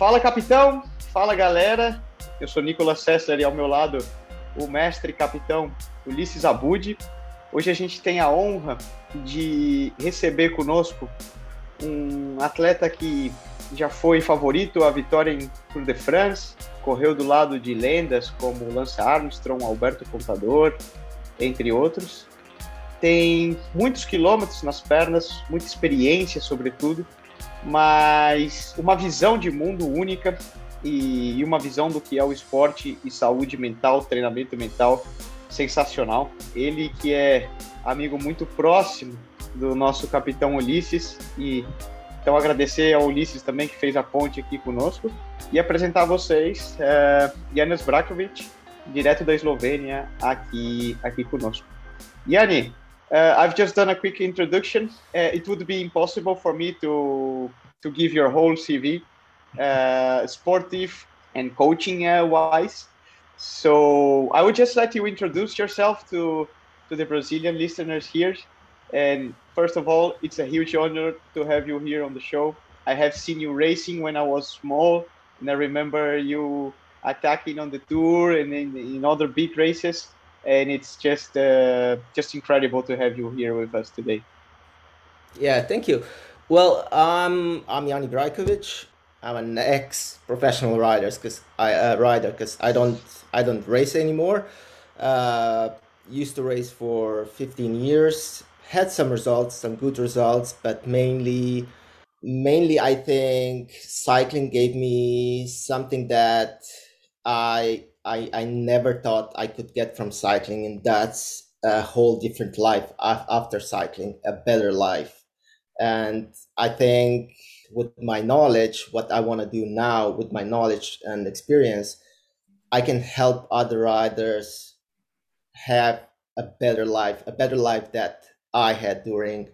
Fala, capitão! Fala, galera! Eu sou Nicolas Sessler e ao meu lado o mestre capitão Ulisses Abud. Hoje a gente tem a honra de receber conosco um atleta que já foi favorito à vitória em Tour de France, correu do lado de lendas como Lance Armstrong, Alberto Contador, entre outros. Tem muitos quilômetros nas pernas, muita experiência, sobretudo, mas uma visão de mundo única e, uma visão do que é o esporte e saúde mental, treinamento mental sensacional. Ele que é amigo muito próximo do nosso capitão Ulisses e então agradecer ao Ulisses também que fez a ponte aqui conosco e apresentar a vocês é, Janis Brakovic, direto da Eslovênia, aqui aqui conosco. Yanni, uh, I've just done a quick introduction. Uh, it would be impossible for me to to give your whole CV, uh, sportive and coaching uh, wise. So I would just let you introduce yourself to to the Brazilian listeners here. And first of all, it's a huge honor to have you here on the show. I have seen you racing when I was small, and I remember you attacking on the tour and in, in other big races. And it's just uh, just incredible to have you here with us today. Yeah, thank you. Well, um, I'm Yanni Brajkovic. I'm an ex-professional rider because I uh, rider because I don't I don't race anymore. Uh, used to race for 15 years. Had some results, some good results, but mainly mainly I think cycling gave me something that I I I never thought I could get from cycling, and that's a whole different life after cycling, a better life. And I think with my knowledge, what I want to do now with my knowledge and experience, I can help other riders have a better life, a better life that I had during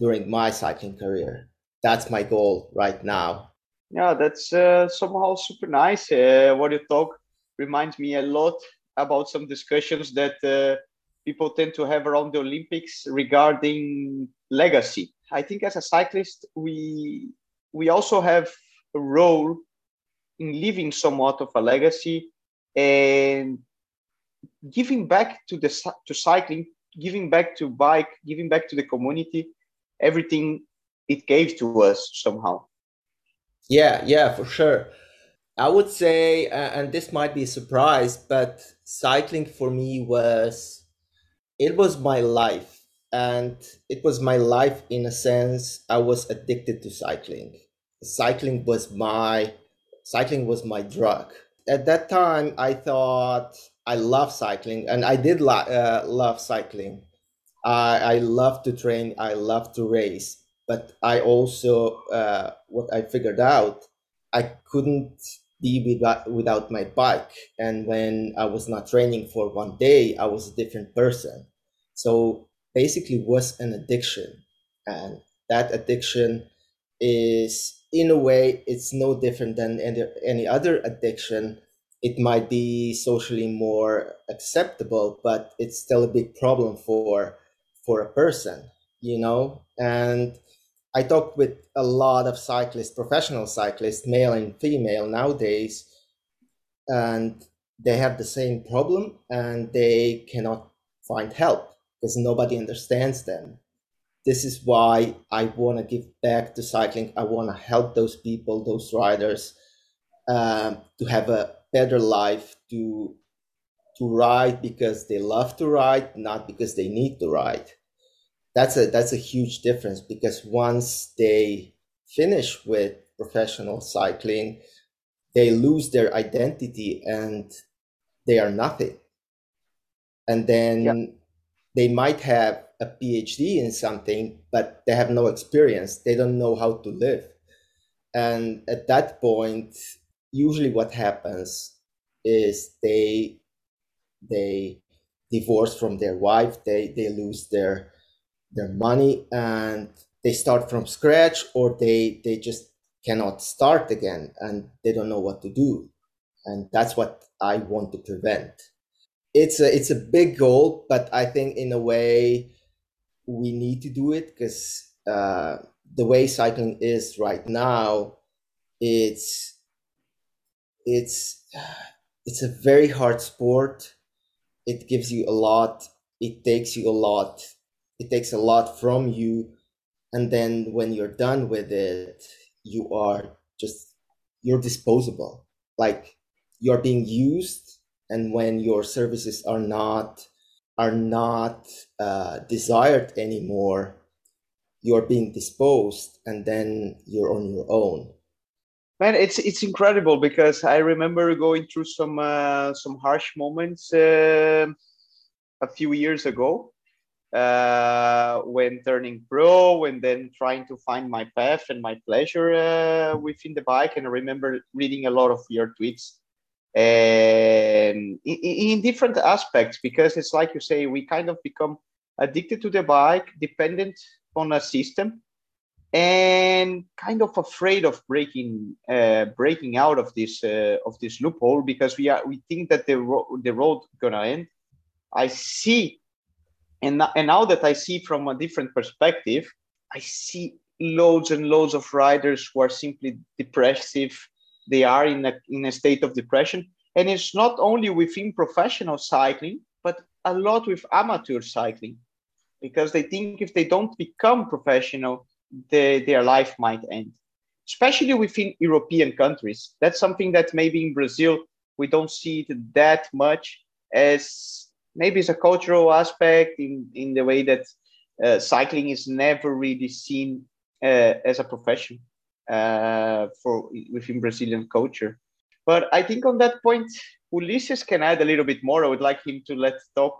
during my cycling career. That's my goal right now. Yeah, that's uh, somehow super nice. Uh, what you talk reminds me a lot about some discussions that uh, people tend to have around the Olympics regarding legacy. I think as a cyclist, we we also have a role in leaving somewhat of a legacy and giving back to the to cycling, giving back to bike, giving back to the community, everything it gave to us somehow. Yeah, yeah, for sure. I would say, uh, and this might be a surprise, but cycling for me was it was my life and it was my life in a sense i was addicted to cycling. Cycling was my cycling was my drug. At that time i thought i love cycling and i did uh, love cycling. I, I love to train i love to race but i also uh, what i figured out i couldn't be without, my bike. And when i was not training for one day i was a different person. So basically was an addiction. And that addiction is in a way it's no different than any, any other addiction. It might be socially more acceptable but it's still a big problem for for a person you know? And i talk with a lot of cyclists professional cyclists male and female nowadays and they have the same problem and they cannot find help because nobody understands them. This is why I want to give back to cycling. I want to help those people, those riders, um, to have a better life, to to ride because they love to ride, not because they need to ride. That's a that's a huge difference because once they finish with professional cycling, they lose their identity and they are nothing. And then they might have a PhD in something, but they have no experience. They don't know how to live. And at that point, usually what happens is they they divorce from their wife, they they lose their their money and they start from scratch or they they just cannot start again and they don't know what to do. And that's what I want to prevent it's a it's a big goal, but I think in a way we need to do it because uh, the way cycling is right now, it's it's it's a very hard sport. It gives you a lot. It takes you a lot. It takes a lot from you, and then when you're done with it, you are just you're disposable. Like you're being used, and when your services are not are not uh, desired anymore, you're being disposed, and then you're on your own man it's it's incredible because i remember going through some uh, some harsh moments uh, a few years ago uh, when turning pro and then trying to find my path and my pleasure uh, within the bike and i remember reading a lot of your tweets and in, in different aspects because it's like you say we kind of become addicted to the bike dependent on a system and kind of afraid of breaking uh, breaking out of this uh, of this loophole because we are we think that the ro- the road gonna end. I see, and and now that I see from a different perspective, I see loads and loads of riders who are simply depressive. They are in a in a state of depression, and it's not only within professional cycling, but a lot with amateur cycling, because they think if they don't become professional the, their life might end, especially within European countries. That's something that maybe in Brazil we don't see it that much as maybe it's a cultural aspect in, in the way that uh, cycling is never really seen uh, as a profession uh, for within Brazilian culture. But I think on that point, Ulisses can add a little bit more. I would like him to let talk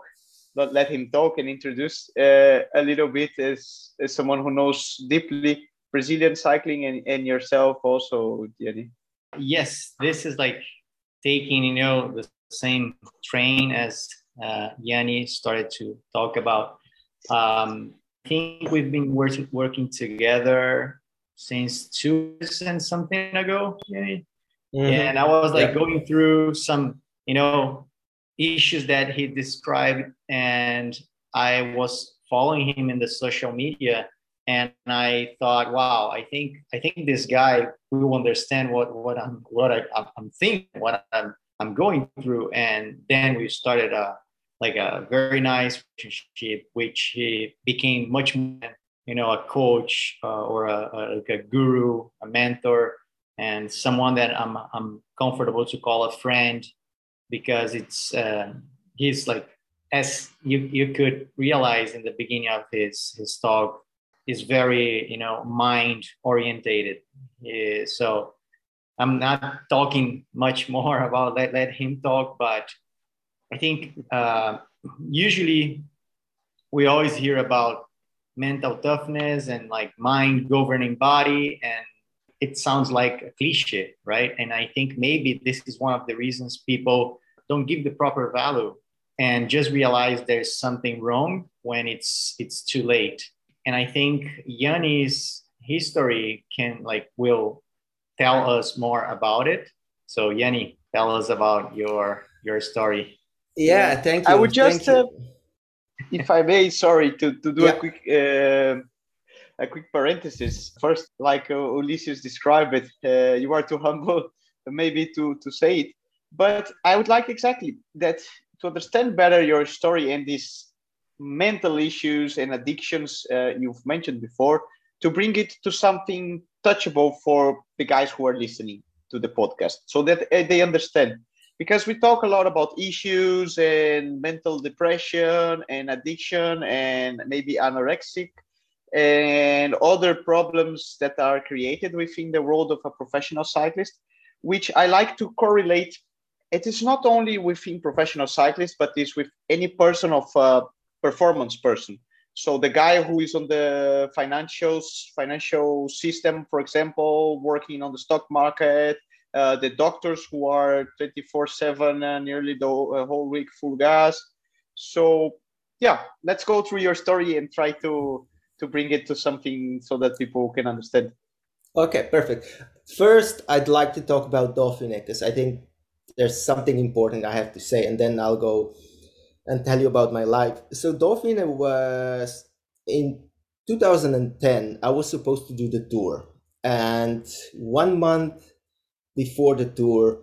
not let him talk and introduce uh, a little bit as, as someone who knows deeply Brazilian cycling and, and yourself also, Gianni. Yes, this is like taking, you know, the same train as uh, Yanni started to talk about. Um, I think we've been work- working together since two and something ago, Yanni. Mm-hmm. And I was like yeah. going through some, you know, issues that he described and i was following him in the social media and i thought wow i think i think this guy will understand what what i'm what I, i'm thinking what i'm i'm going through and then we started a like a very nice relationship which he became much more you know a coach uh, or a, a, like a guru a mentor and someone that i'm i'm comfortable to call a friend because it's uh, he's like as you you could realize in the beginning of his his talk is very you know mind orientated. Uh, so i'm not talking much more about let, let him talk but i think uh, usually we always hear about mental toughness and like mind governing body and it sounds like a cliche, right? And I think maybe this is one of the reasons people don't give the proper value and just realize there's something wrong when it's it's too late. And I think Yanni's history can like will tell us more about it. So Yanni, tell us about your your story. Yeah, thank you. I would just, uh, if I may, sorry to to do yeah. a quick. Uh, a quick parenthesis. First, like uh, Ulisses described it, uh, you are too humble maybe to, to say it. But I would like exactly that to understand better your story and these mental issues and addictions uh, you've mentioned before, to bring it to something touchable for the guys who are listening to the podcast so that uh, they understand. Because we talk a lot about issues and mental depression and addiction and maybe anorexic and other problems that are created within the world of a professional cyclist, which I like to correlate. It is not only within professional cyclists, but it's with any person of a performance person. So the guy who is on the financials, financial system, for example, working on the stock market, uh, the doctors who are 24/7 and nearly the uh, whole week full gas. So yeah, let's go through your story and try to to bring it to something so that people can understand. Okay, perfect. First, I'd like to talk about Dauphiné because I think there's something important I have to say, and then I'll go and tell you about my life. So Dauphiné was in 2010. I was supposed to do the tour, and one month before the tour,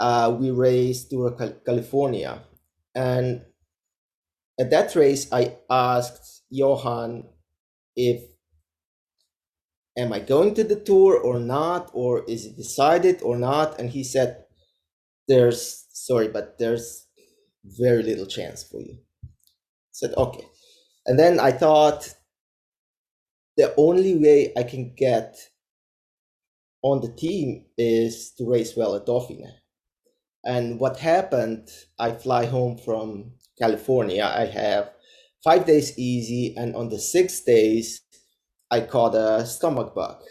uh, we raced to California. And at that race, I asked Johan if am I going to the tour or not, or is it decided or not? And he said, There's sorry, but there's very little chance for you. I said, okay. And then I thought the only way I can get on the team is to race well at Dauphiné. And what happened, I fly home from California. I have five days easy, and on the six days, I caught a stomach bug.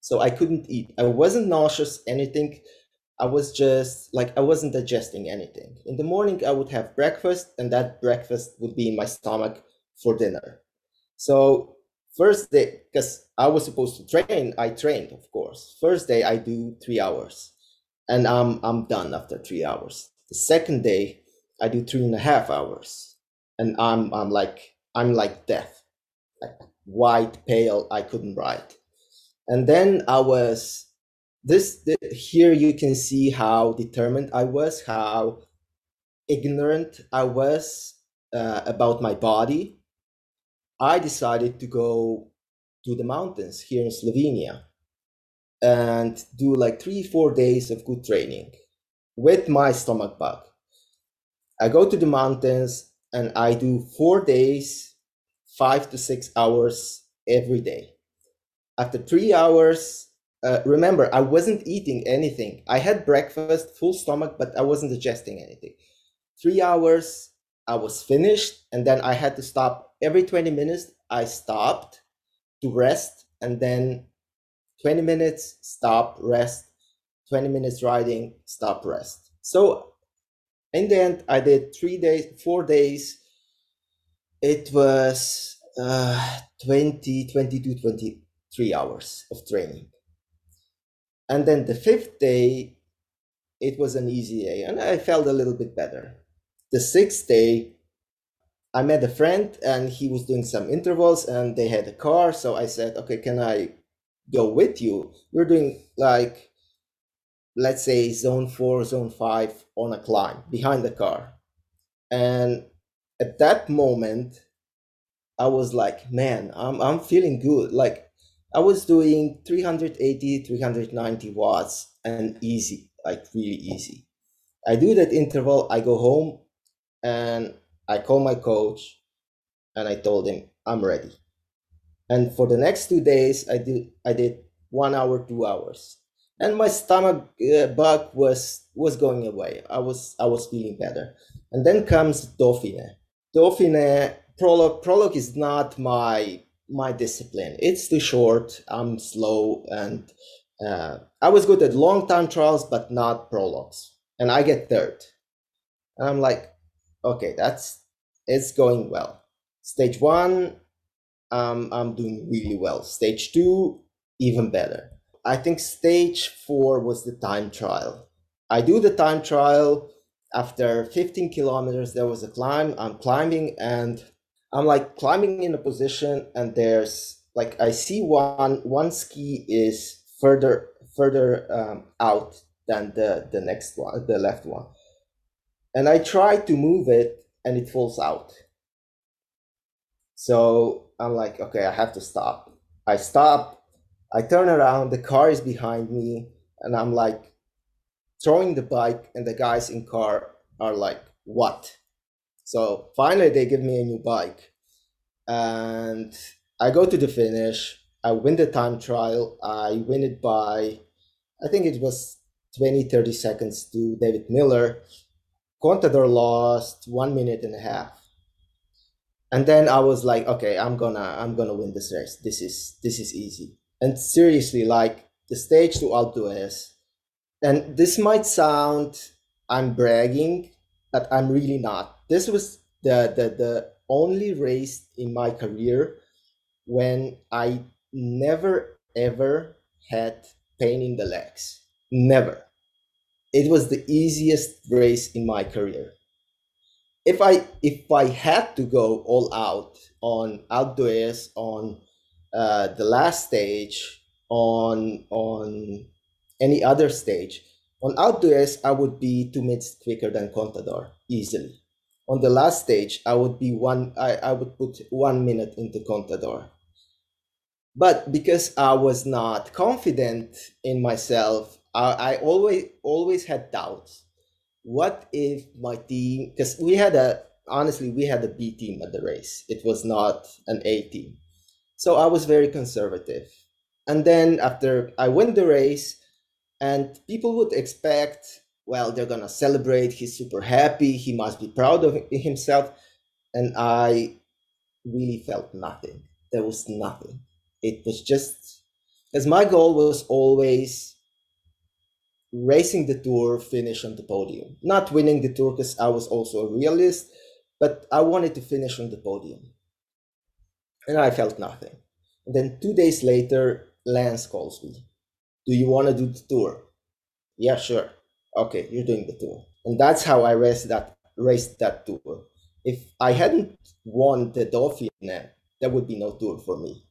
So I couldn't eat. I wasn't nauseous, anything. I was just like, I wasn't digesting anything. In the morning, I would have breakfast, and that breakfast would be in my stomach for dinner. So, first day, because I was supposed to train, I trained, of course. First day, I do three hours, and I'm, I'm done after three hours. The second day, I do three and a half hours, and I'm, I'm like, I'm like death, like white, pale, I couldn't write. And then I was this, here you can see how determined I was, how ignorant I was uh, about my body. I decided to go to the mountains here in Slovenia and do like three, four days of good training with my stomach bug. I go to the mountains and I do four days, five to six hours every day. After three hours, uh, remember, I wasn't eating anything. I had breakfast, full stomach, but I wasn't digesting anything. Three hours, I was finished, and then I had to stop every 20 minutes. I stopped to rest, and then 20 minutes, stop, rest, 20 minutes riding, stop, rest. So in the end, I did three days, four days. It was uh, 20, 22, 23 hours of training. And then the fifth day, it was an easy day, and I felt a little bit better. The sixth day, I met a friend and he was doing some intervals and they had a car. So I said, okay, can I go with you? We're doing like, let's say, zone four, zone five on a climb behind the car. And at that moment, I was like, man, I'm, I'm feeling good. Like I was doing 380, 390 watts and easy, like really easy. I do that interval, I go home and I call my coach and I told him I'm ready. And for the next two days, I did I did one hour, two hours, and my stomach uh, bug was was going away. I was I was feeling better. And then comes Dauphiné. Dauphiné prologue. Prologue is not my my discipline. It's too short. I'm slow, and uh, I was good at long time trials, but not prologues. And I get third, and I'm like, okay, that's it's going well. Stage one, um, I'm doing really well. Stage two, even better. I think stage four was the time trial. I do the time trial after 15 kilometers. There was a climb. I'm climbing and I'm like climbing in a position and there's like I see one one ski is further further um, out than the the next one the left one and I try to move it and it falls out. So I'm like okay I have to stop. I stop. I turn around. The car is behind me. And I'm like throwing the bike. And the guys in car are like what? So finally, they give me a new bike, and I go to the finish. I win the time trial. I win it by, I think it was 20, 30 seconds to David Millar. Contador lost one minute and a half. And then I was like, okay, I'm gonna, I'm gonna win this race. This is, this is easy. And seriously, like the stage to d'Huez, and this might sound, I'm bragging, but I'm really not this was the, the the only race in my career when I never ever had pain in the legs. Never. It was the easiest race in my career. If I if I had to go all out on d'Huez on uh, the last stage on on any other stage, On outdoors, I would be two minutes quicker than Contador easily. On the last stage, I would be one. I, I would put one minute into Contador. But because I was not confident in myself, I, always always had doubts. What if my team? Because we had a honestly, we had a B team at the race. It was not an A team. So I was very conservative. And then after I win the race, and people would expect, well, they're to celebrate. He's super happy. He must be proud of himself. And I really felt nothing. There was nothing. It was just, because my goal was always racing the tour, finish on the podium. Not winning the tour because I was also a realist, but I wanted to finish on the podium. And I felt nothing. And then two days later, Lance calls me. Do you want to do the tour? Yeah, sure. Okay, you're doing the tour. And that's how I raced that raced that tour. If I hadn't won the Dauphiné, eh, there would be no tour for me.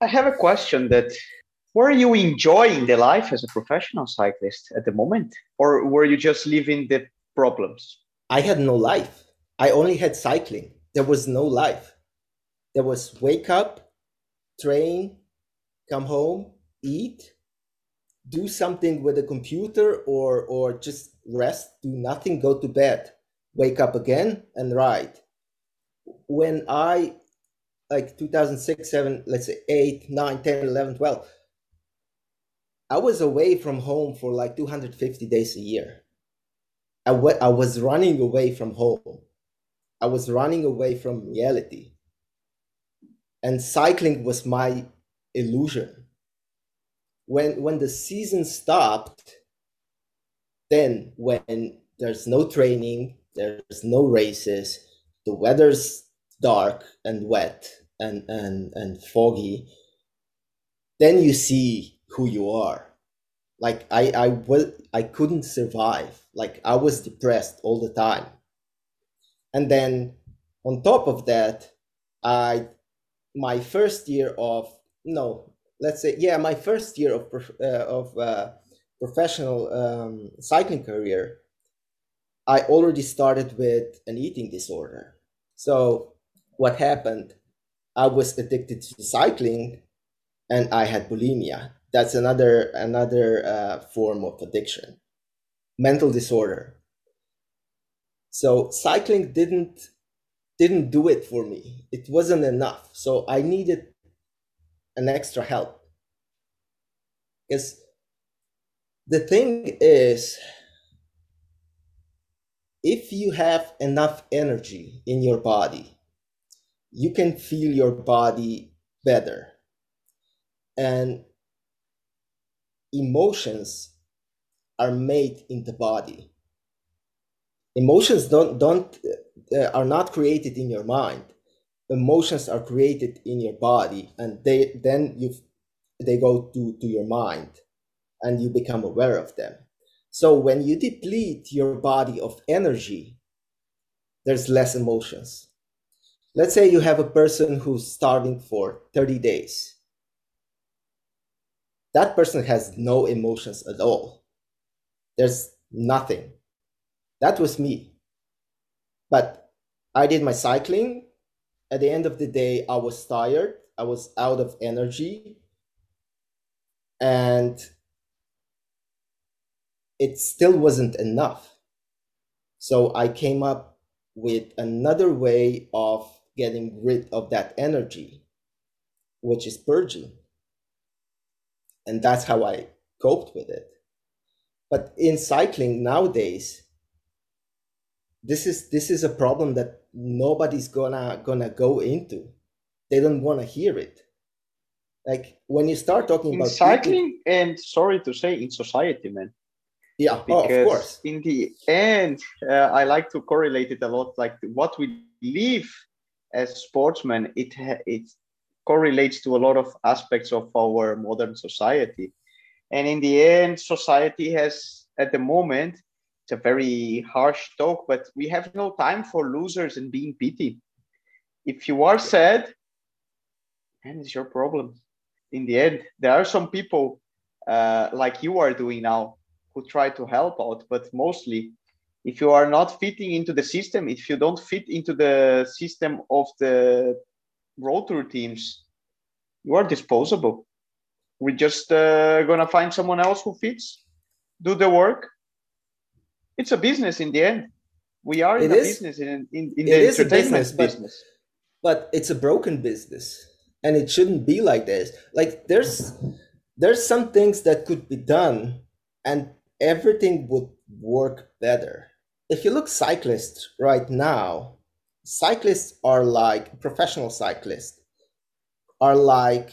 I have a question that were you enjoying the life as a professional cyclist at the moment? Or were you just living the problems? I had no life. I only had cycling. There was no life. There was wake up, train, come home, eat, do something with a computer or or just rest, do nothing, go to bed, wake up again and ride. When I like 2006, 7, let's say 8, 9, 10, 11, 12, I was away from home for like 250 days a year. I, w- I was running away from home. I was running away from reality. And cycling was my illusion. When when the season stopped, then when there's no training, there's no races, the weather's dark and wet and and and foggy, then you see who you are. Like I I was I couldn't survive. Like I was depressed all the time and then on top of that i my first year of no let's say yeah my first year of uh, of uh, professional um, cycling career i already started with an eating disorder so what happened i was addicted to cycling and i had bulimia that's another another uh, form of addiction mental disorder so cycling didn't didn't do it for me. It wasn't enough. So I needed an extra help. Because the thing is, if you have enough energy in your body, you can feel your body better. And emotions are made in the body. Emotions don't don't uh, are not created in your mind. Emotions are created in your body and they then you they go to to your mind and you become aware of them. So when you deplete your body of energy there's less emotions. Let's say you have a person who's starving for 30 days that person has no emotions at all there's nothing that was me. But I did my cycling. At the end of the day, I was tired. I was out of energy. And it still wasn't enough. So I came up with another way of getting rid of that energy, which is purging. And that's how I coped with it. But in cycling nowadays, this is this is a problem that nobody's gonna gonna go into. They don't want to hear it. Like when you start talking in about cycling people, and sorry to say in society man. Yeah because oh, of course. in the end uh, i like to correlate it a lot. Like what we live as sportsmen it it correlates to a lot of aspects of our modern society and in the end society has at the moment it's a very harsh talk, but we have no time for losers and being pity. If you are sad, and it's your problem. In the end, there are some people uh, like you are doing now who try to help out, but mostly if you are not fitting into the system, if you don't fit into the system of the road tour teams, you are disposable. We're just uh, gonna find someone else who fits, do the work. It's a business in the end. We are in it a is, business in, in, in the entertainment business, business. But, but it's a broken business, and it shouldn't be like this. Like there's there's some things that could be done, and everything would work better. If you look cyclists right now, cyclists are like professional cyclists are like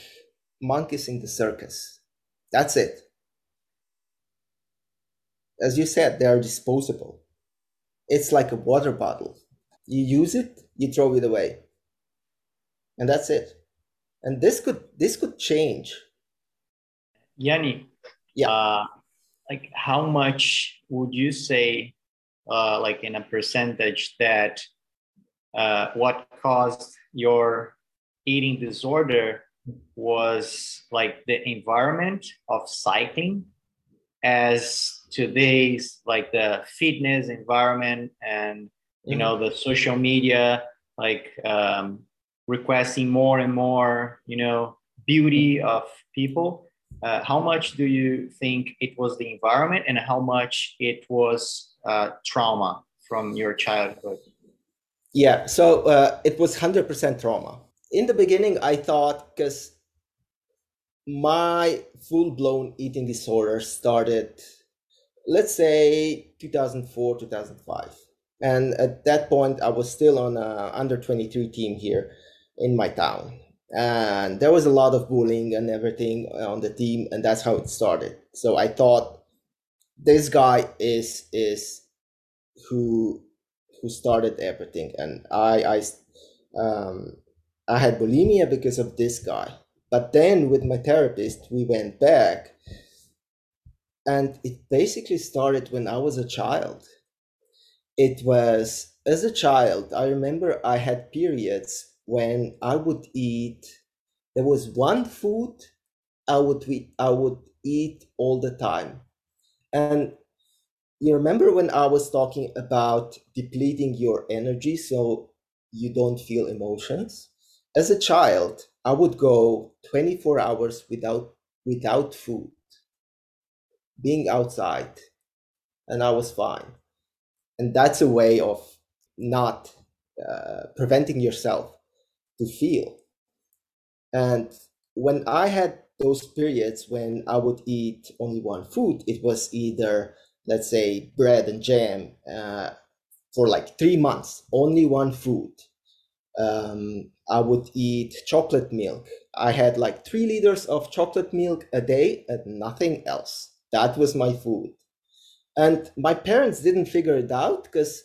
monkeys in the circus. That's it. As you said, they are disposable. It's like a water bottle. You use it, you throw it away. And that's it. And this could this could change. Yanni, yeah. Uh, like how much would you say uh, like in a percentage that uh, what caused your eating disorder was like the environment of cycling as today's like the fitness environment and you know mm-hmm. the social media like um, requesting more and more you know beauty of people uh, how much do you think it was the environment and how much it was uh, trauma from your childhood yeah so uh, it was 100% trauma. In the beginning i thought because my full-blown eating disorder started let's say 2004 2005 and at that point i was still on a under 23 team here in my town. And there was a lot of bullying and everything on the team and that's how it started. So i thought this guy is is who who started everything and i i um i had bulimia because of this guy but then with my therapist, we went back. And it basically started when I was a child. It was as a child, I remember I had periods when I would eat, there was one food I would I would eat all the time. And you remember when I was talking about depleting your energy so you don't feel emotions? As a child, I would go 24 hours without without food, being outside, and I was fine. And that's a way of not uh, preventing yourself to feel. And when I had those periods when I would eat only one food, it was either, let's say, bread and jam uh, for like three months, only one food um, I would eat chocolate milk. I had like three liters of chocolate milk a day and nothing else. That was my food. And my parents didn't figure it out because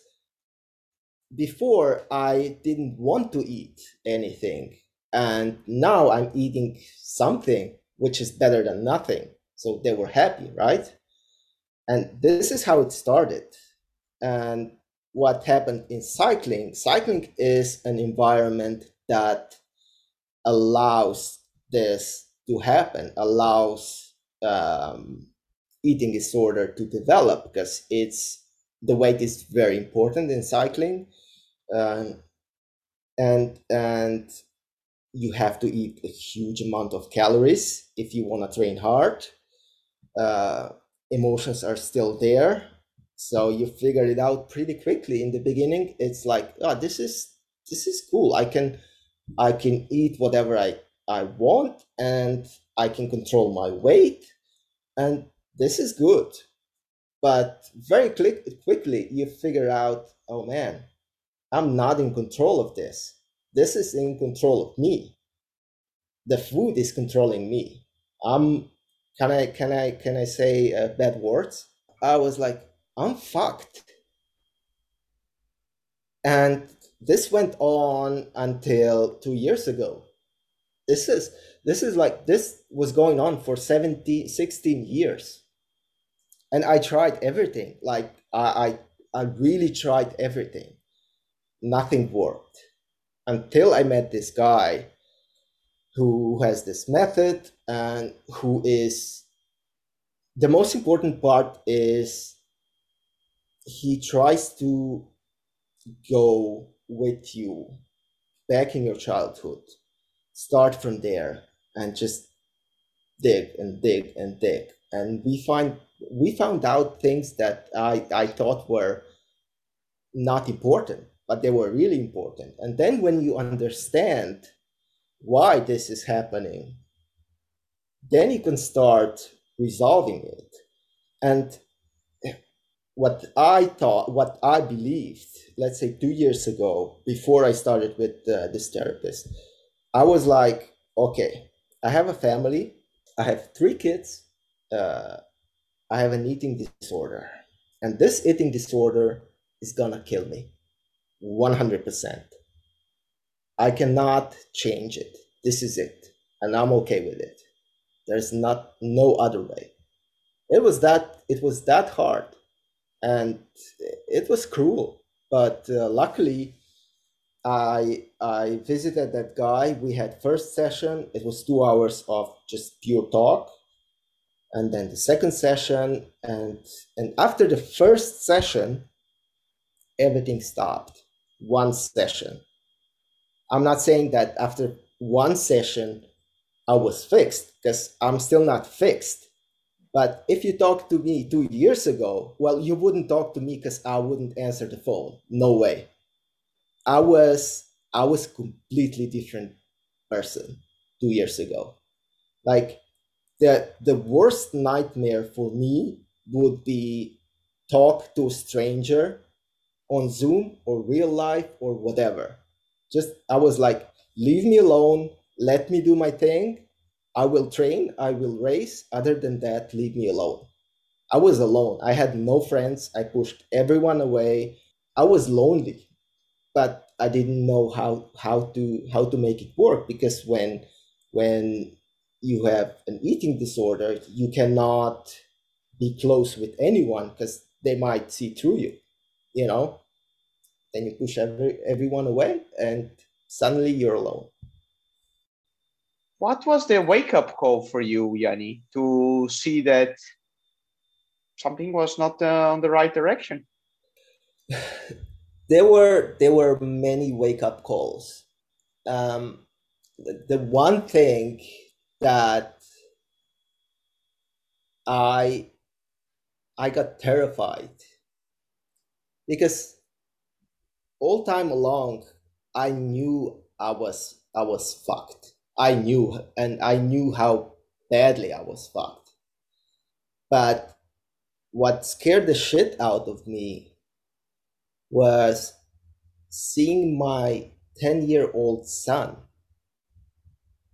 before I didn't want to eat anything. And now I'm eating something which is better than nothing. So they were happy, right? And this is how it started. And what happened in cycling. Cycling is an environment that allows this to happen, allows um, eating disorder to develop because it's the weight is very important in cycling, uh, and and you have to eat a huge amount of calories if you want to train hard. Uh, emotions are still there. So you figure it out pretty quickly in the beginning. It's like oh this is this is cool. I can i can eat whatever i i want and i can control my weight and this is good. But very quick, quickly you figure out oh man i'm not in control of this. This is in control of me. The food is controlling me. I'm can i can i can i say uh, bad words i was like I'm fucked. And this went on until two years ago. This is this is like this was going on for 17, 16 years. And I tried everything. Like I I, I really tried everything. Nothing worked. Until I met this guy who has this method and who is the most important part is he tries to go with you back in your childhood. Start from there and just dig and dig and dig. And we find we found out things that i i thought were not important but they were really important. And then when you understand why this is happening then you can start resolving it and what I thought, what I believed, let's say two years ago, before I started with uh, this therapist, I was like, okay, I have a family, I have three kids, uh, I have an eating disorder, and this eating disorder is gonna kill me 100%. I cannot change it. This is it, and I'm okay with it. There's not no other way. It was that it was that hard and it was cruel. But uh, luckily, I I visited that guy. We had first session. It was two hours of just pure talk, and then the second session, and and after the first session, everything stopped. One session. I'm not saying that after one session I was fixed because I'm still not fixed. But if you talked to me two years ago, well, you wouldn't talk to me because I wouldn't answer the phone. No way. I was I was completely different person two years ago. Like the the worst nightmare for me would be talk to a stranger on Zoom or real life or whatever. Just I was like, leave me alone, let me do my thing, I will train, I will race. Other than that, leave me alone. I was alone. I had no friends. I pushed everyone away. I was lonely, but I didn't know how how to how to make it work because when when you have an eating disorder, you cannot be close with anyone because they might see through you, you know. Then you push every everyone away, and suddenly you're alone. What was the wake up call for you, Yanni, to see that something was not uh, on the right direction? there were there were many wake up calls. Um, the, the one thing that I I got terrified because all time along I knew I was I was fucked. I knew, and I knew how badly I was fucked. But what scared the shit out of me was seeing my 10 year old son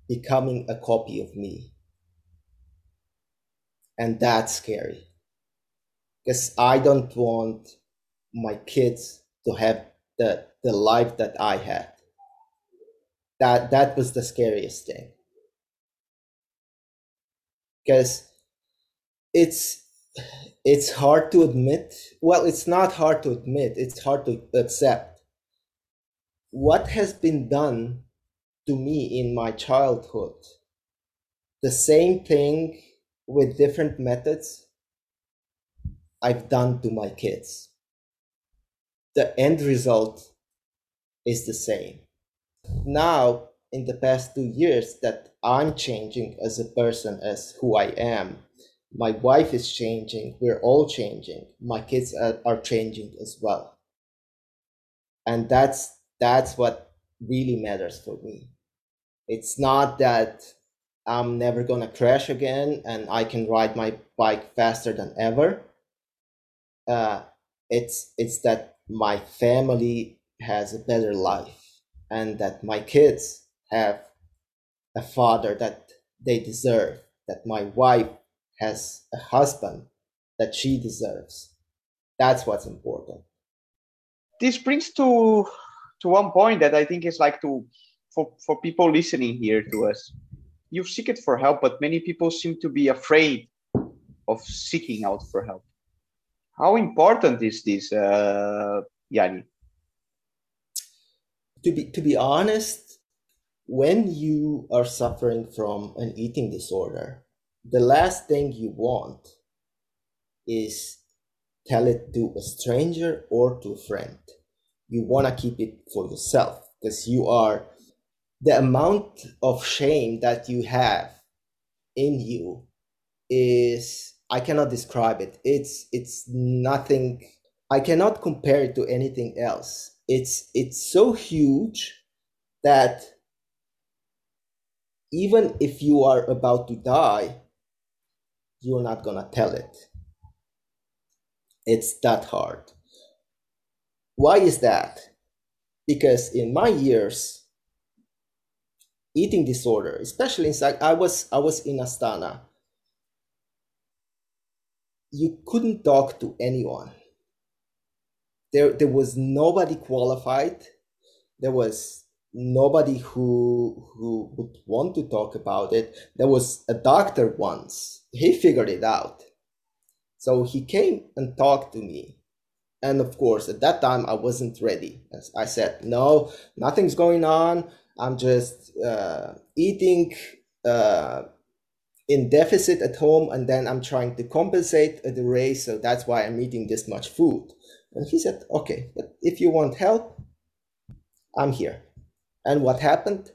becoming a copy of me. And that's scary. Because I don't want my kids to have the, the life that I had that that was the scariest thing. Because it's it's hard to admit well it's not hard to admit it's hard to accept. What has been done to me in my childhood the same thing with different methods i've done to my kids. The end result is the same now in the past two years that I'm changing as a person, as who I am. My wife is changing. We're all changing. My kids are, are changing as well. And that's that's what really matters for me. It's not that I'm never gonna crash again and I can ride my bike faster than ever. Uh, it's it's that my family has a better life and that my kids have a father that they deserve, that my wife has a husband that she deserves. That's what's important. This brings to to one point that I think is like to for, for people listening here to us. You seek it for help, but many people seem to be afraid of seeking out for help. How important is this, uh, Yanni? To be to be honest, when you are suffering from an eating disorder, the last thing you want is tell it to a stranger or to a friend. You want to keep it for yourself because you are the amount of shame that you have in you is I cannot describe it. It's it's nothing I cannot compare it to anything else. It's it's so huge that even if you are about to die, you're not gonna tell it. It's that hard. Why is that? Because in my years, eating disorder, especially inside, I was I was in Astana. You couldn't talk to anyone. There there was nobody qualified. There was nobody who who would want to talk about it. There was a doctor once. He figured it out. So he came and talked to me. And of course, at that time, I wasn't ready. As I said, no, nothing's going on. I'm just uh, eating uh, in deficit at home, and then I'm trying to compensate at the race. So that's why I'm eating this much food. And he said, okay, but if you want help, I'm here. And what happened?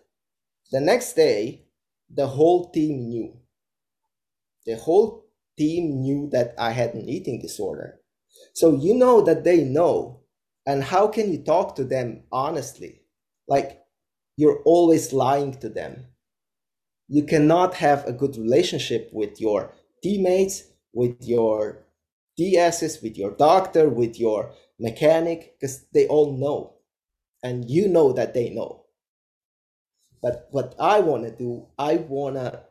The next day, the whole team knew. The whole team knew that I had an eating disorder. So you know that they know. And how can you talk to them honestly? Like you're always lying to them. You cannot have a good relationship with your teammates, with your DSs, with your doctor, with your mechanic, because they all know. And you know that they know. But what I want to do, I want to.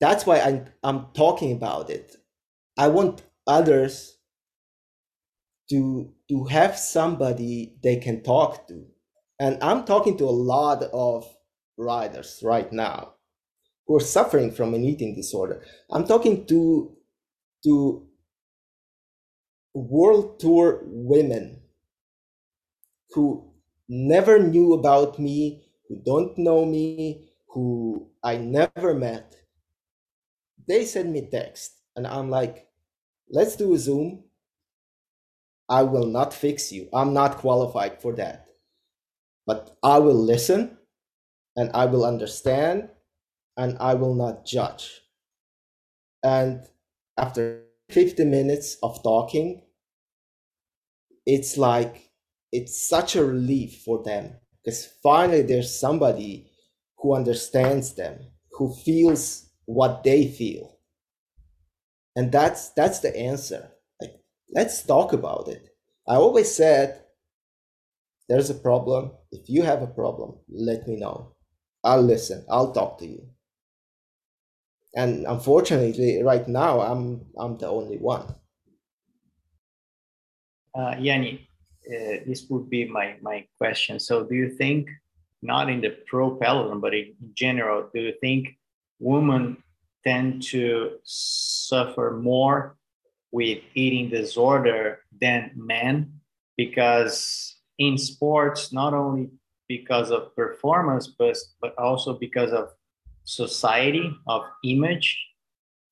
That's why I'm, I'm talking about it. I want others to to have somebody they can talk to. And I'm talking to a lot of riders right now who are suffering from an eating disorder. I'm talking to to world tour women who never knew about me who don't know me, who I never met, they send me text and I'm like, let's do a Zoom. I will not fix you. I'm not qualified for that. But I will listen and I will understand and I will not judge. And after 50 minutes of talking, it's like it's such a relief for them because finally there's somebody who understands them who feels what they feel. And that's that's the answer. Like let's talk about it. I always said there's a problem. If you have a problem let me know. I'll listen. I'll talk to you and unfortunately right now i'm i'm the only one uh, yanni uh, this would be my my question. So, do you think, not in the pro peloton, but in general, do you think women tend to suffer more with eating disorder than men? Because in sports, not only because of performance, but but also because of society, of image,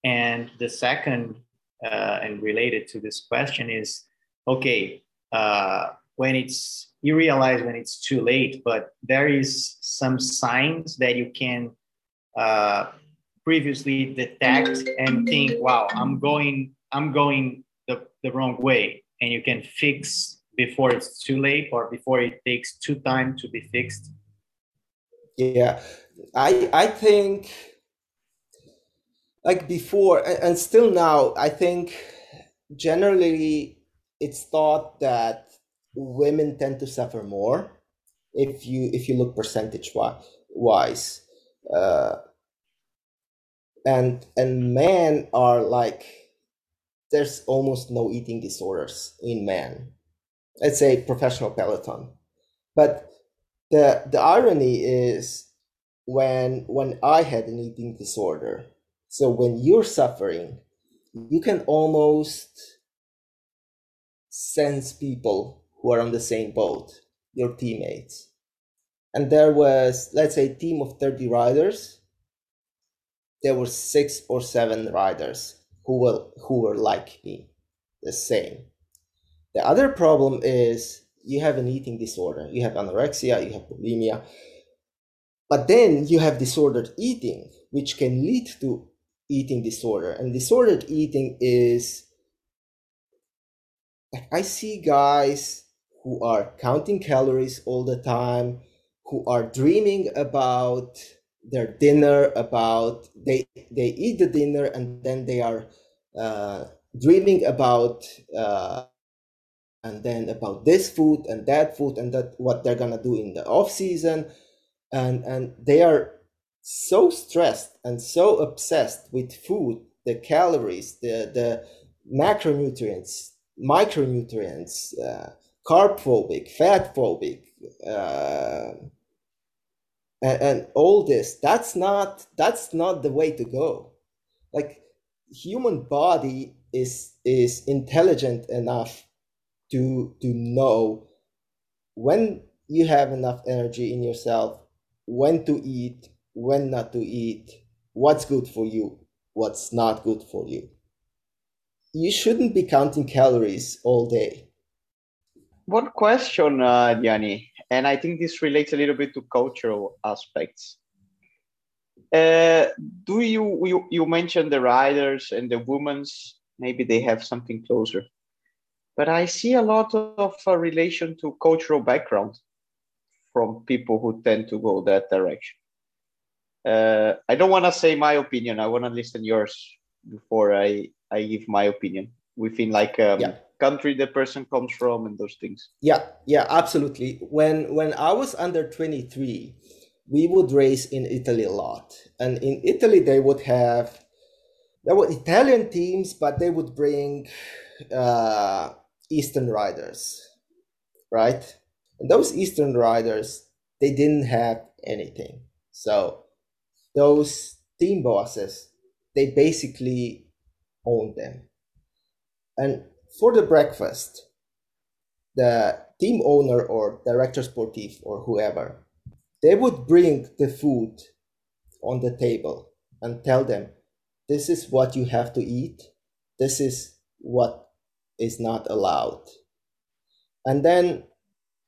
and the second uh, and related to this question is okay uh, when it's you realize when it's too late but there is some signs that you can uh, previously detect and think wow i'm going i'm going the, the wrong way. And you can fix before it's too late or before it takes too time to be fixed. Yeah i i think like before and still now i think generally it's thought that women tend to suffer more if you if you look percentage wise uh, and and men are like there's almost no eating disorders in men. Let's say professional peloton. But the the irony is when when i had an eating disorder so when you're suffering you can almost sense people who are on the same boat, your teammates. And there was, let's say, team of 30 riders. There were six or seven riders who will who are like me, the same. The other problem is you have an eating disorder. You have anorexia, you have bulimia, but then you have disordered eating, which can lead to eating disorder. And disordered eating is like I see guys who are counting calories all the time, who are dreaming about their dinner, about they they eat the dinner and then they are uh, dreaming about uh, and then about this food and that food and that what they're gonna do in the off season, and and they are so stressed and so obsessed with food, the calories, the the macronutrients, micronutrients, uh, carb phobic, fat phobic, uh, and, and all this. That's not that's not the way to go. Like human body is is intelligent enough to to know when you have enough energy in yourself, when to eat, when not to eat, what's good for you, what's not good for you you shouldn't be counting calories all day. One question, uh, Yanni, and I think this relates a little bit to cultural aspects. Uh, do you, you you mentioned the riders and the women's maybe they have something closer, but I see a lot of uh, relation to cultural background from people who tend to go that direction. Uh, I don't want to say my opinion. I want to listen yours before I I give my opinion within like um, yeah. country the person comes from and those things. Yeah, yeah, absolutely. When when I was under 23, we would race in Italy a lot. And in Italy they would have there were Italian teams, but they would bring uh, Eastern riders, right? And those Eastern riders, they didn't have anything. So those team bosses, they basically own them. And for the breakfast, the team owner or director sportif or whoever, they would bring the food on the table and tell them, this is what you have to eat, this is what is not allowed. And then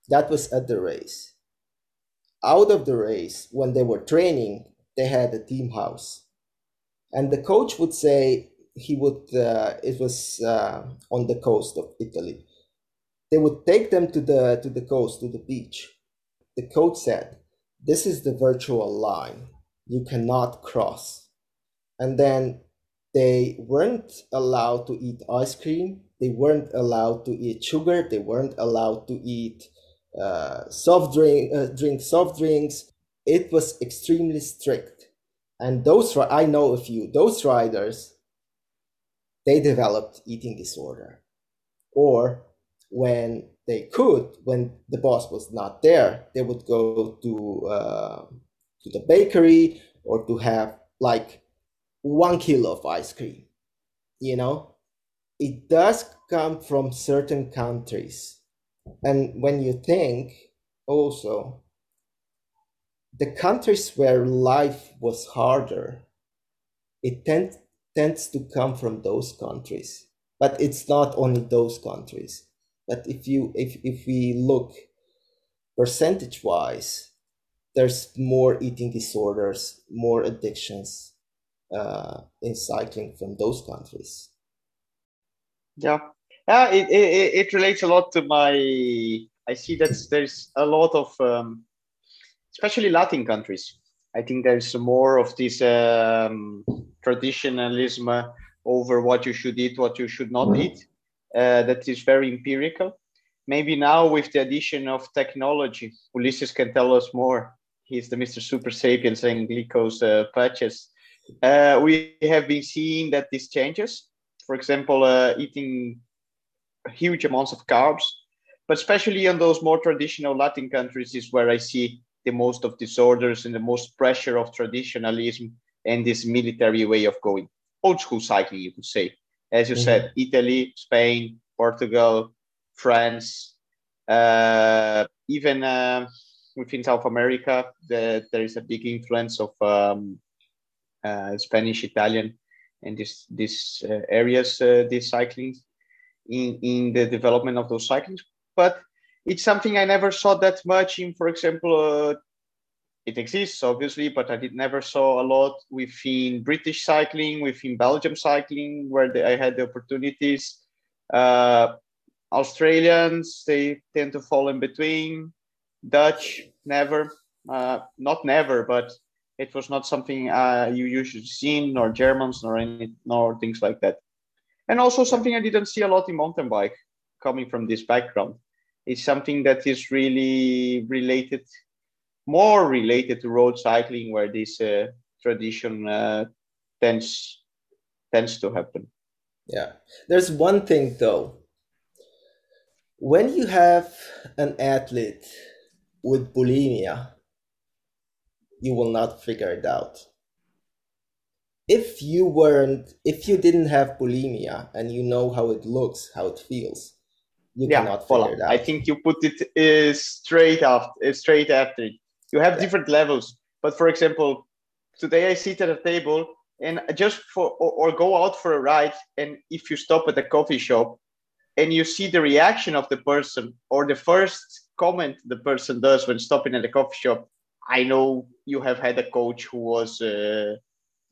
that was at the race. Out of the race, when they were training, they had a team house. And the coach would say, he would uh, it was uh, on the coast of Italy. They would take them to the to the coast to the beach. The coach said, "This is the virtual line. You cannot cross." And then they weren't allowed to eat ice cream. They weren't allowed to eat sugar. They weren't allowed to eat uh, soft drink, uh, drink soft drinks. It was extremely strict. And those I know a few. Those riders they developed eating disorder. Or when they could, when the boss was not there, they would go to uh, to the bakery or to have like one kilo of ice cream. You know, it does come from certain countries, and when you think also the countries where life was harder, it tends tends to come from those countries. But it's not only those countries. But if you if, if we look percentage wise there's more eating disorders more addictions uh, in cycling from those countries. Yeah yeah it, it, it relates a lot to my i see that there's a lot of um, especially latin countries I think there's more of this um, traditionalism over what you should eat, what you should not eat. Uh, that is very empirical. Maybe now with the addition of technology, Ulisses can tell us more. He's the Mr. Supersapiens and glucose uh, patches. Uh, we have been seeing that this changes. For example, uh, eating huge amounts of carbs, but especially in those more traditional Latin countries is where I see the most of disorders and the most pressure of traditionalism and this military way of going. Old school cycling, you could say. As you mm-hmm. said, Italy, Spain, Portugal, France, uh, even uh, within South America, the, there is a big influence of um, uh, Spanish, Italian, and this these uh, areas, uh, these cycling in in the development of those cyclings. But it's something I never saw that much in, for example, uh, it exists obviously, but I did never saw a lot within British cycling, within Belgium cycling, where the, I had the opportunities. Uh, Australians they tend to fall in between. Dutch never, uh, not never, but it was not something uh, you usually see, nor Germans, nor any, nor things like that. And also something I didn't see a lot in mountain bike, coming from this background. It's something that is really related more related to road cycling, where this uh, tradition uh, tends tends to happen. Yeah, there's one thing though. When you have an athlete with bulimia, you will not figure it out. If you weren't, if you didn't have bulimia and you know how it looks, how it feels, you yeah, cannot it out. I think you put it uh, straight after, uh, straight after you have yeah. different levels but for example today i sit at a table and just for or, or, go out for a ride and if you stop at a coffee shop and you see the reaction of the person or the first comment the person does when stopping at a coffee shop i know you have had a coach who was uh,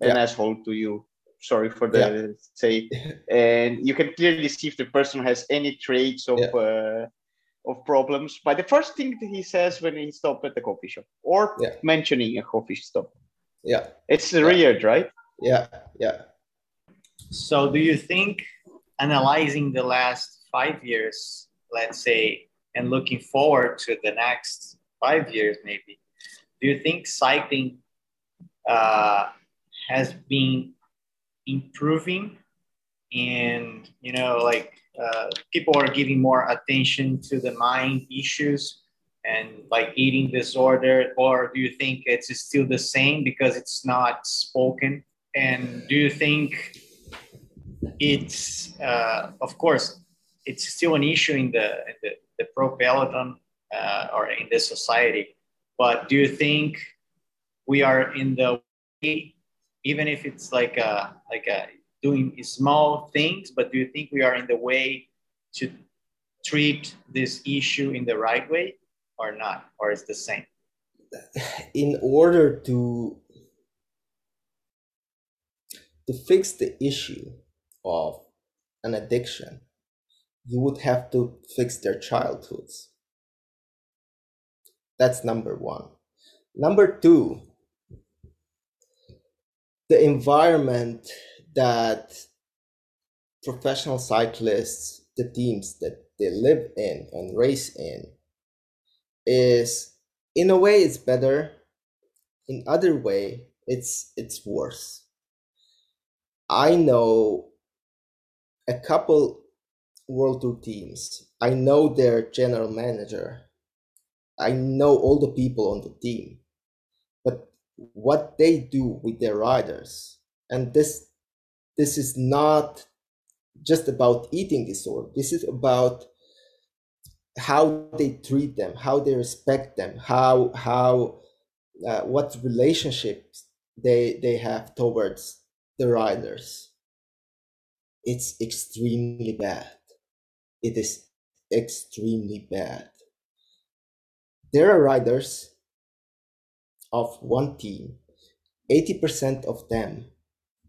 an yeah. asshole to you sorry for the yeah. say and you can clearly see if the person has any traits of yeah. uh, of problems by the first thing that he says when he stops at the coffee shop or yeah. mentioning a coffee stop. Yeah. It's yeah. weird, right? Yeah, yeah. So do you think analyzing the last five years, let's say, and looking forward to the next five years maybe, do you think cycling uh, has been improving and you know like uh, people are giving more attention to the mind issues and like eating disorder or do you think it's still the same because it's not spoken? And do you think it's uh, of course it's still an issue in the in the, the pro peloton uh, or in the society but do you think we are in the way even if it's like a like a doing small things, but do you think we are in the way to treat this issue in the right way or not? Or is the same? In order to to fix the issue of an addiction, you would have to fix their childhoods. That's number one. Number two, the environment that professional cyclists, the teams that they live in and race in, is in a way it's better. In other way, it's it's worse. I know a couple World Tour teams. I know their general manager. I know all the people on the team. What they do with their riders, and this this is not just about eating disorder. This is about how they treat them, how they respect them, how how uh, what relationships they they have towards the riders. It's extremely bad. It is extremely bad. There are riders of one team. 80% of them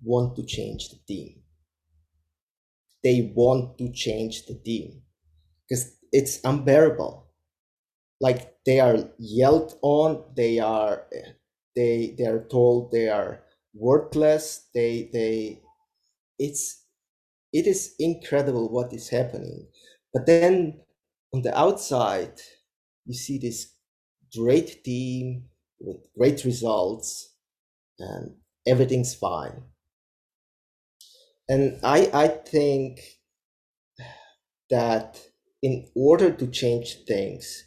want to change the team. They want to change the team because it's unbearable. Like they are yelled on, they are they they are told they are worthless. They they it's it is incredible what is happening. But then on the outside, you see this great team with great results and everything's fine. And I I think that in order to change things,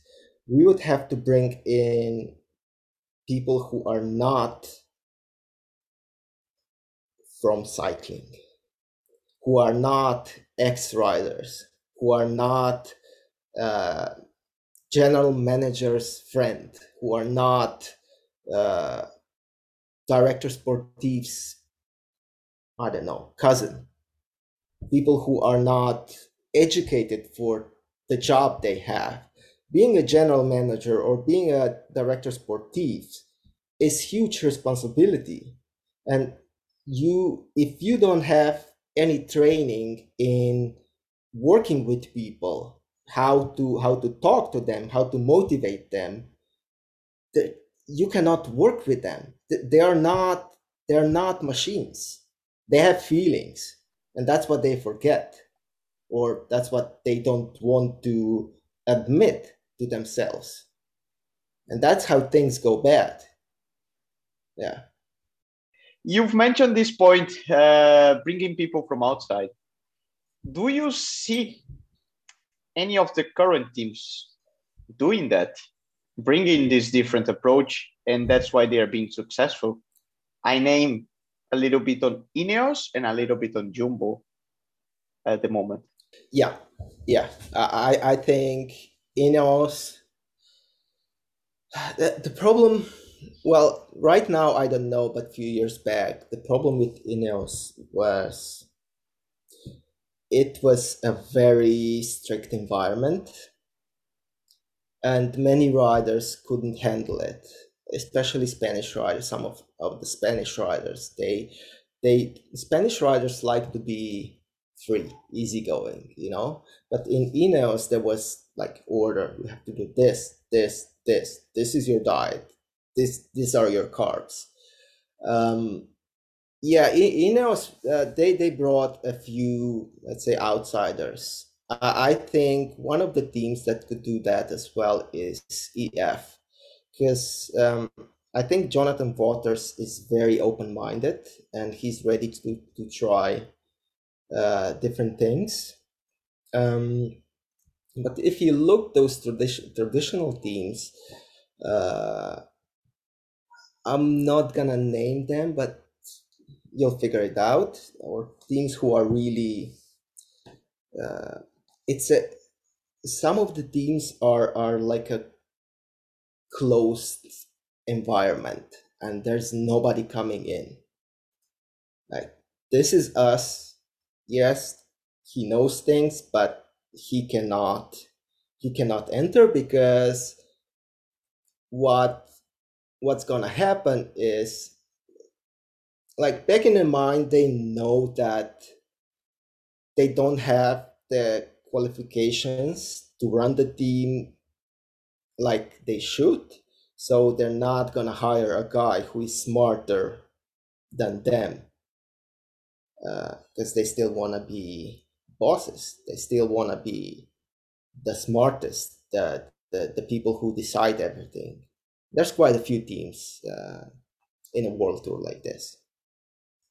we would have to bring in people who are not from cycling, who are not ex riders, who are not uh, general manager's friend, who are not uh, director sportives I don't know, cousin, people who are not educated for the job they have. Being a general manager or being a director sportif is huge responsibility. And you if you don't have any training in working with people, how to how to talk to them, how to motivate them, you cannot work with them. They are not they are not machines. They have feelings, and that's what they forget, or that's what they don't want to admit to themselves. And that's how things go bad. Yeah. You've mentioned this point, uh, bringing people from outside. Do you see any of the current teams doing that, bringing this different approach, and that's why they are being successful? I name a little bit on Ineos and a little bit on Jumbo at the moment. Yeah, yeah. I I think Ineos. The, the problem, well, right now I don't know, but a few years back, the problem with Ineos was it was a very strict environment, and many riders couldn't handle it especially Spanish riders, some of, of the Spanish riders, they they Spanish riders like to be free, easygoing, you know. But in Ineos there was like order. You have to do this, this, this. This is your diet. This these are your carbs. Um, yeah, Ineos uh, they they brought a few let's say outsiders. I think one of the teams that could do that as well is EF because um, I think Jonathan Vaughters is very open minded and he's ready to, to try uh, different things. Um, but if you look those tradition, traditional teams, uh, I'm not gonna name them, but you'll figure it out. Or teams who are really, uh, it's a some of the teams are are like a closed environment and there's nobody coming in. Like this is us. Yes he knows things but he cannot he cannot enter because what what's gonna happen is like back in the mind they know that they don't have the qualifications to run the team like they should. So they're not gonna hire a guy who is smarter than them because uh, they still wanna be bosses. They still wanna be the smartest, the, the, the people who decide everything. There's quite a few teams uh, in a world tour like this.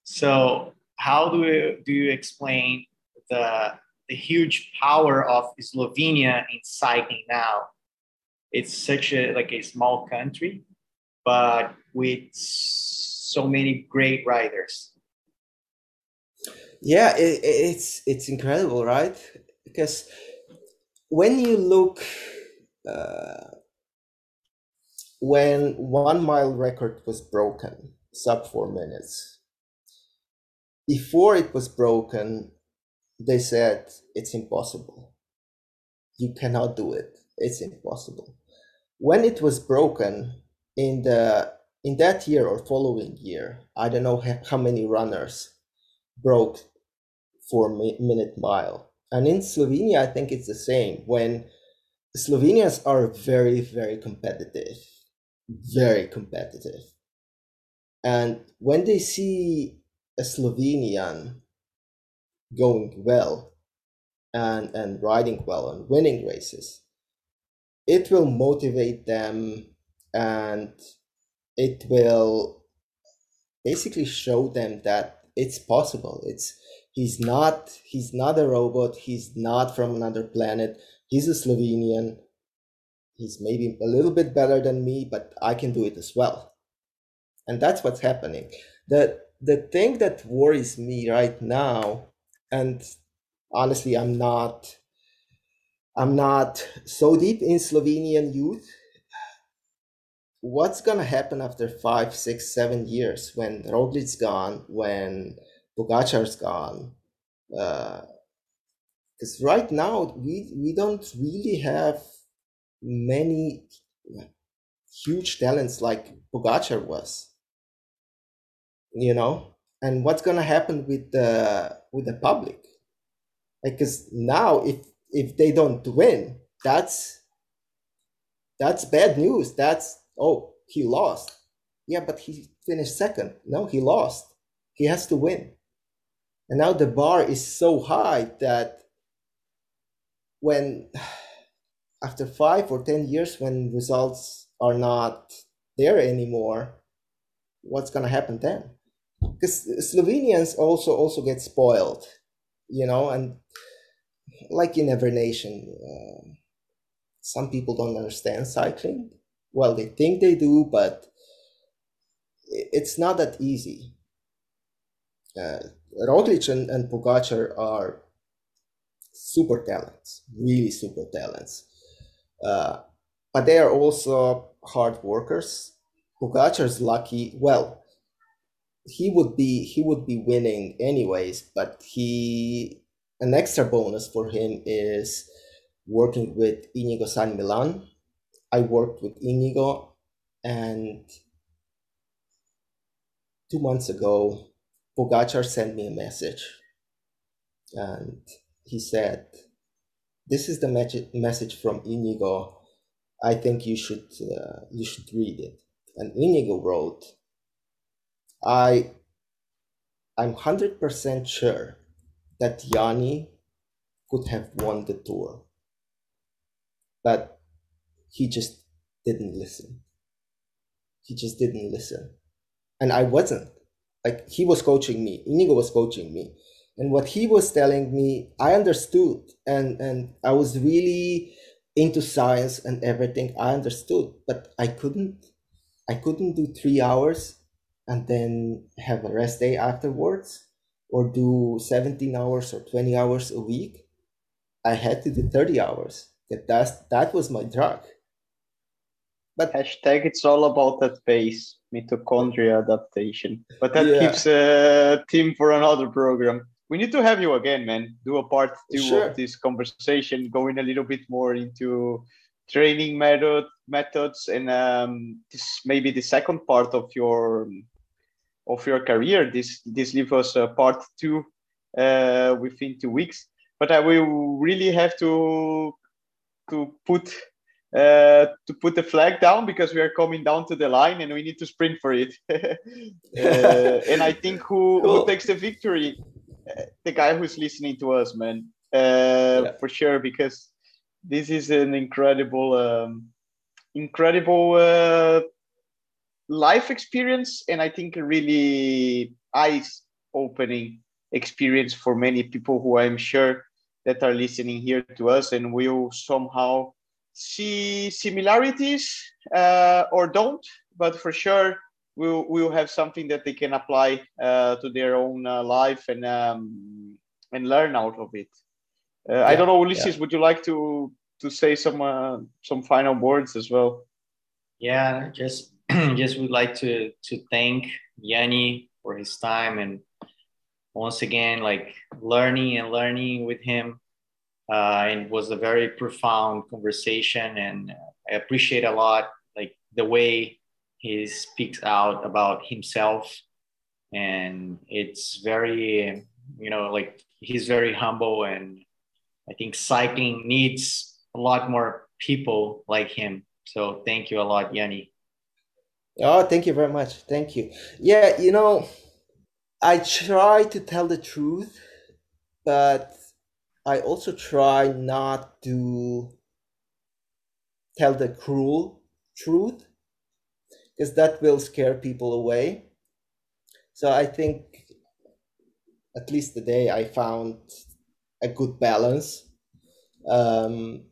So how do you, do you explain the the huge power of Slovenia in cycling now? it's such a like a small country, but with so many great riders. Yeah, it, it's it's incredible, right? Because when you look, uh, when one mile record was broken, sub four minutes. Before it was broken, they said it's impossible. You cannot do it. It's impossible when it was broken in the in that year or following year, I don't know how many runners broke four minute mile. And in Slovenia, I think it's the same. When Slovenians are very, very competitive, very competitive. And when they see a Slovenian going well and, and riding well and winning races, it will motivate them and it will basically show them that it's possible. It's he's not he's not a robot. He's not from another planet. He's a slovenian. He's maybe a little bit better than me but i can do it as well. And that's what's happening. The the thing that worries me right now and honestly i'm not I'm not so deep in Slovenian youth. What's gonna happen after five, six, seven years when Roglic's gone, when Pogacar's gone. Because uh, right now we we don't really have many huge talents like Pogacar was. You know, and what's gonna happen with the with the public? Because now, if if they don't win, that's that's bad news. That's oh he lost. Yeah, but he finished second. No, he lost. He has to win. And now the bar is so high that when after five or ten years when results are not there anymore, what's gonna happen then? Because Slovenians also also get spoiled, you know, and like in every nation, uh, some people don't understand cycling. Well, they think they do, but it's not that easy. Uh, Roglic and, and Pogacar are super talents, really super talents. Uh, but they are also hard workers. Pogacar's lucky. Well, he would be he would be winning anyways, but he an extra bonus for him is working with Inigo San Milan. I worked with Inigo and two months ago, Pogacar sent me a message and he said, This is the message from Inigo. I think you should uh, you should read it. And Inigo wrote, I I'm hundred percent sure that Yanni could have won the tour, but he just didn't listen. He just didn't listen and I wasn't. Like he was coaching me, Inigo was coaching me, and what he was telling me, I understood, and and I was really into science and everything. I understood, but I couldn't. I couldn't do three hours and then have a rest day afterwards, or do seventeen hours or twenty hours a week. I had to do thirty hours. That that's, that was my drug. But hashtag it's all about that base mitochondria adaptation. But that yeah. keeps a uh, theme for another program. We need to have you again, man. Do a part two sure. of this conversation, going a little bit more into training method methods and um, this maybe the second part of your of your career. This this leaves us a part two uh, within two weeks. But I will really have to to put uh, to put the flag down because we are coming down to the line and we need to sprint for it. uh, and I think who, cool. who takes the victory? Uh, the guy who's listening to us, man, uh, yeah. for sure, because this is an incredible, um, incredible uh, life experience, and I think a really eyes-opening experience for many people who I'm sure that are listening here to us and will somehow see similarities uh, or don't, but for sure we'll we'll have something that they can apply uh, to their own uh, life and um, and learn out of it. Yeah, uh, I don't know, Ulisses. Yeah. Would you like to to say some uh, some final words as well? Yeah, just just would like to to thank Yanni for his time and once again like learning and learning with him. Uh, and was a very profound conversation and i appreciate a lot like the way he speaks out about himself. And it's very you know like he's very humble and i think cycling needs a lot more people like him. So thank you a lot yanni oh thank you very much thank you yeah you know i try to tell the truth but I also try not to tell the cruel truth because that will scare people away. So I think at least today I found a good balance. Um,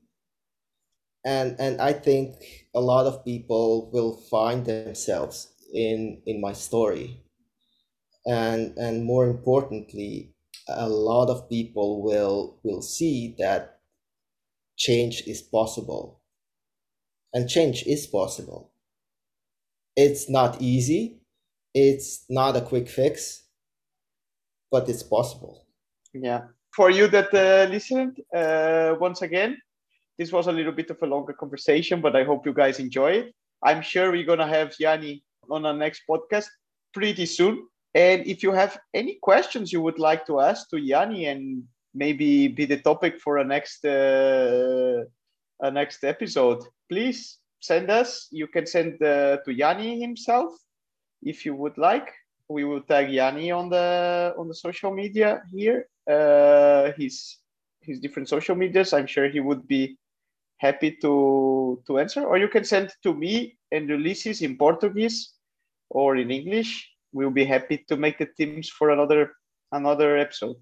and and I think a lot of people will find themselves in in my story. And and more importantly, a lot of people will will see that change is possible and change is possible it's not easy it's not a quick fix but it's possible. Yeah. For you that uh, listened, uh, once again, this was a little bit of a longer conversation, but I hope you guys enjoy it. I'm sure we're gonna have Yanni on our next podcast pretty soon. And if you have any questions you would like to ask to Yanni and maybe be the topic for a next uh, a next episode, please send us. You can send uh, to Yanni himself if you would like. We will tag Yanni on the on the social media here. Uh, his his different social medias. I'm sure he would be happy to to answer. Or you can send to me and Ulisses in Portuguese or in English. We'll be happy to make the teams for another another episode.